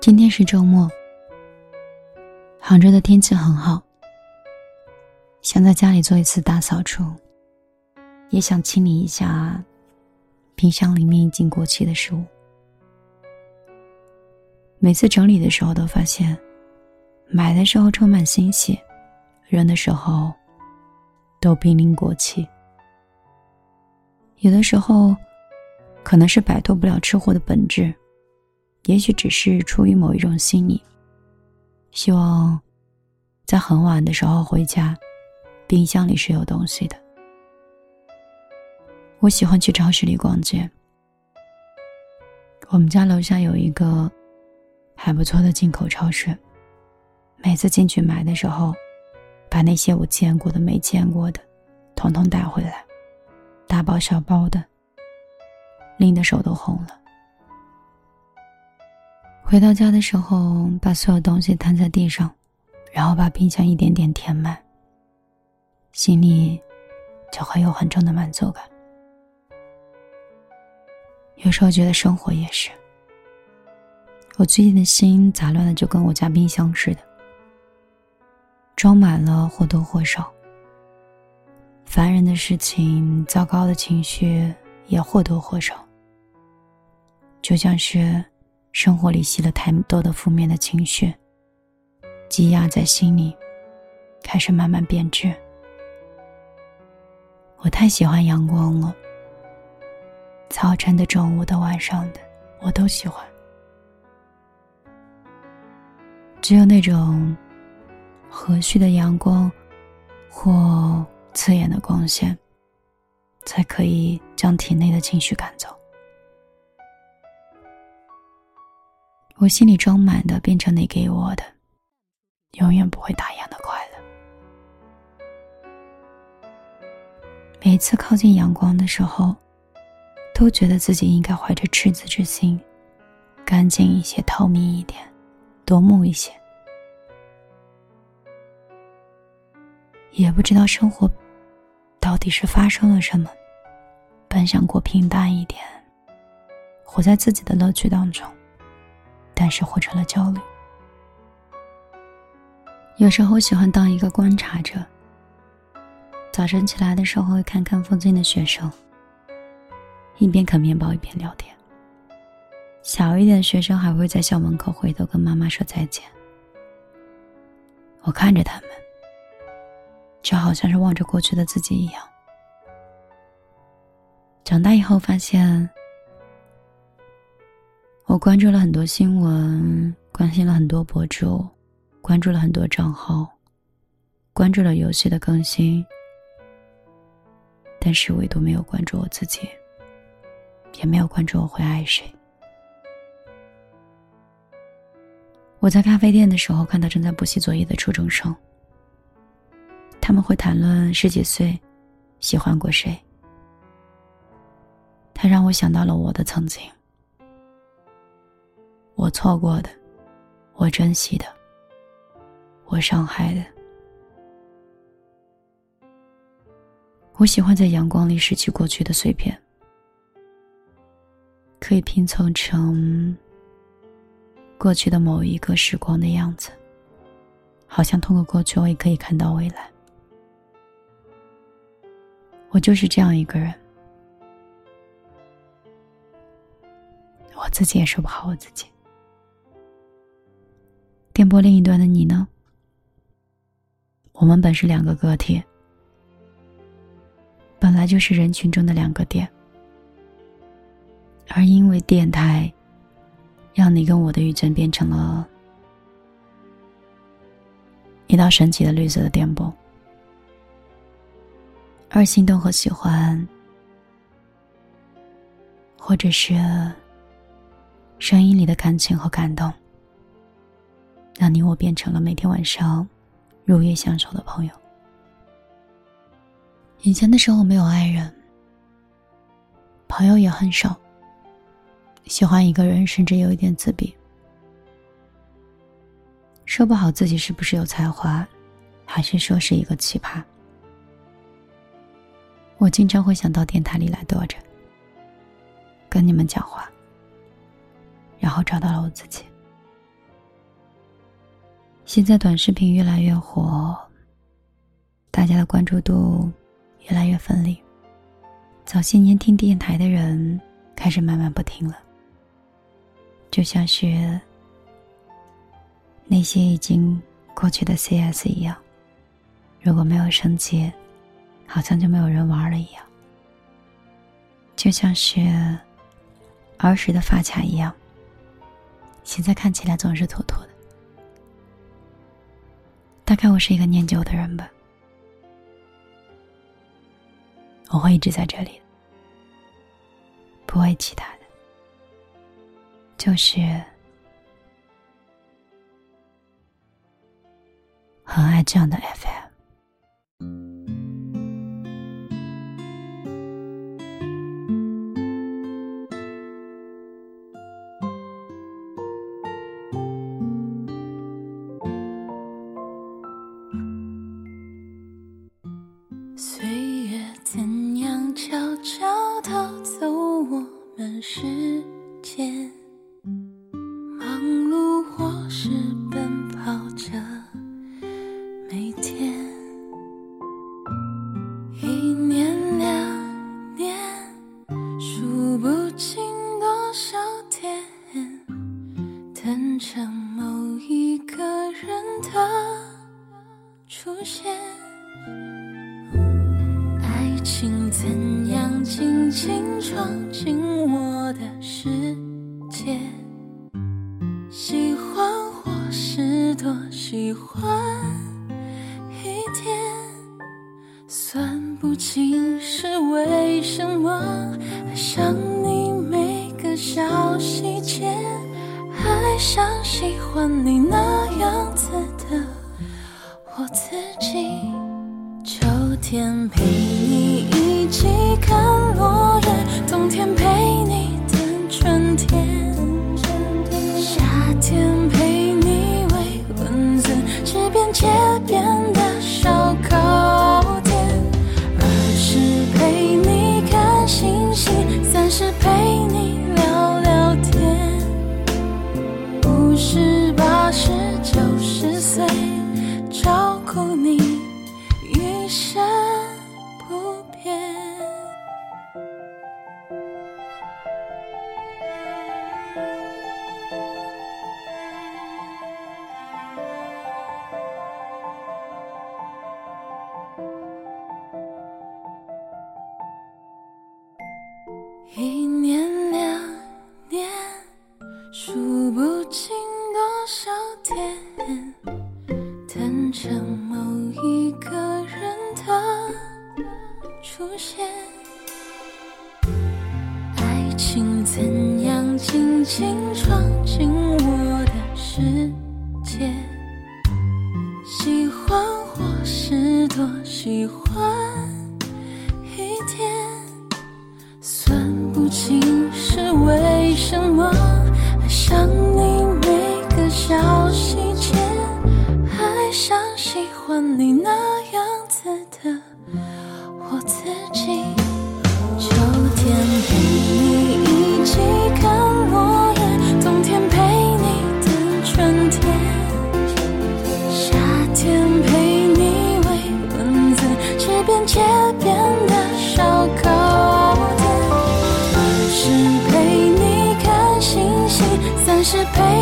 今天是周末，杭州的天气很好，想在家里做一次大扫除，也想清理一下冰箱里面已经过期的食物。每次整理的时候，都发现买的时候充满欣喜，扔的时候都濒临过期。有的时候，可能是摆脱不了吃货的本质，也许只是出于某一种心理，希望在很晚的时候回家，冰箱里是有东西的。我喜欢去超市里逛街，我们家楼下有一个。还不错的进口超市，每次进去买的时候，把那些我见过的、没见过的，统统带回来，大包小包的，拎的手都红了。回到家的时候，把所有东西摊在地上，然后把冰箱一点点填满，心里就会有很重的满足感。有时候觉得生活也是。我最近的心杂乱的，就跟我家冰箱似的，装满了或多或少。烦人的事情、糟糕的情绪也或多或少，就像是生活里吸了太多的负面的情绪，积压在心里，开始慢慢变质。我太喜欢阳光了，早晨的、中午的、晚上的，我都喜欢。只有那种和煦的阳光或刺眼的光线，才可以将体内的情绪赶走。我心里装满的变成你给我的，永远不会打烊的快乐。每次靠近阳光的时候，都觉得自己应该怀着赤子之心，干净一些，透明一点。夺目一些，也不知道生活到底是发生了什么。本想过平淡一点，活在自己的乐趣当中，但是活成了焦虑。有时候喜欢当一个观察者，早晨起来的时候会看看附近的学生，一边啃面包一边聊天。小一点的学生还会在校门口回头跟妈妈说再见。我看着他们，就好像是望着过去的自己一样。长大以后发现，我关注了很多新闻，关心了很多博主，关注了很多账号，关注了游戏的更新，但是唯独没有关注我自己，也没有关注我会爱谁。我在咖啡店的时候，看到正在补习作业的初中生。他们会谈论十几岁喜欢过谁。他让我想到了我的曾经，我错过的，我珍惜的，我伤害的。我喜欢在阳光里拾起过去的碎片，可以拼凑成。过去的某一个时光的样子，好像通过过去，我也可以看到未来。我就是这样一个人，我自己也说不好我自己。电波另一端的你呢？我们本是两个个体，本来就是人群中的两个点，而因为电台。让你跟我的遇见变成了一道神奇的绿色的电波，而心动和喜欢，或者是声音里的感情和感动，让你我变成了每天晚上如约相守的朋友。以前的时候没有爱人，朋友也很少。喜欢一个人，甚至有一点自闭，说不好自己是不是有才华，还是说是一个奇葩。我经常会想到电台里来躲着，跟你们讲话，然后找到了我自己。现在短视频越来越火，大家的关注度越来越分离。早些年听电台的人开始慢慢不听了，就像是那些已经过去的 CS 一样，如果没有升级，好像就没有人玩了一样。就像是儿时的发卡一样，现在看起来总是妥妥的。大概我是一个念旧的人吧，我会一直在这里，不会其他的，就是很爱这样的 FM。是奔跑着每天一年两年数不清多少天等着某一个人的出现爱情怎样轻轻闯进我欢一点，算不清是为什么爱上你每个小细节，爱上喜欢你那样子的我自己。秋天陪你一起看落某一个人的出现。爱情怎样轻轻闯是陪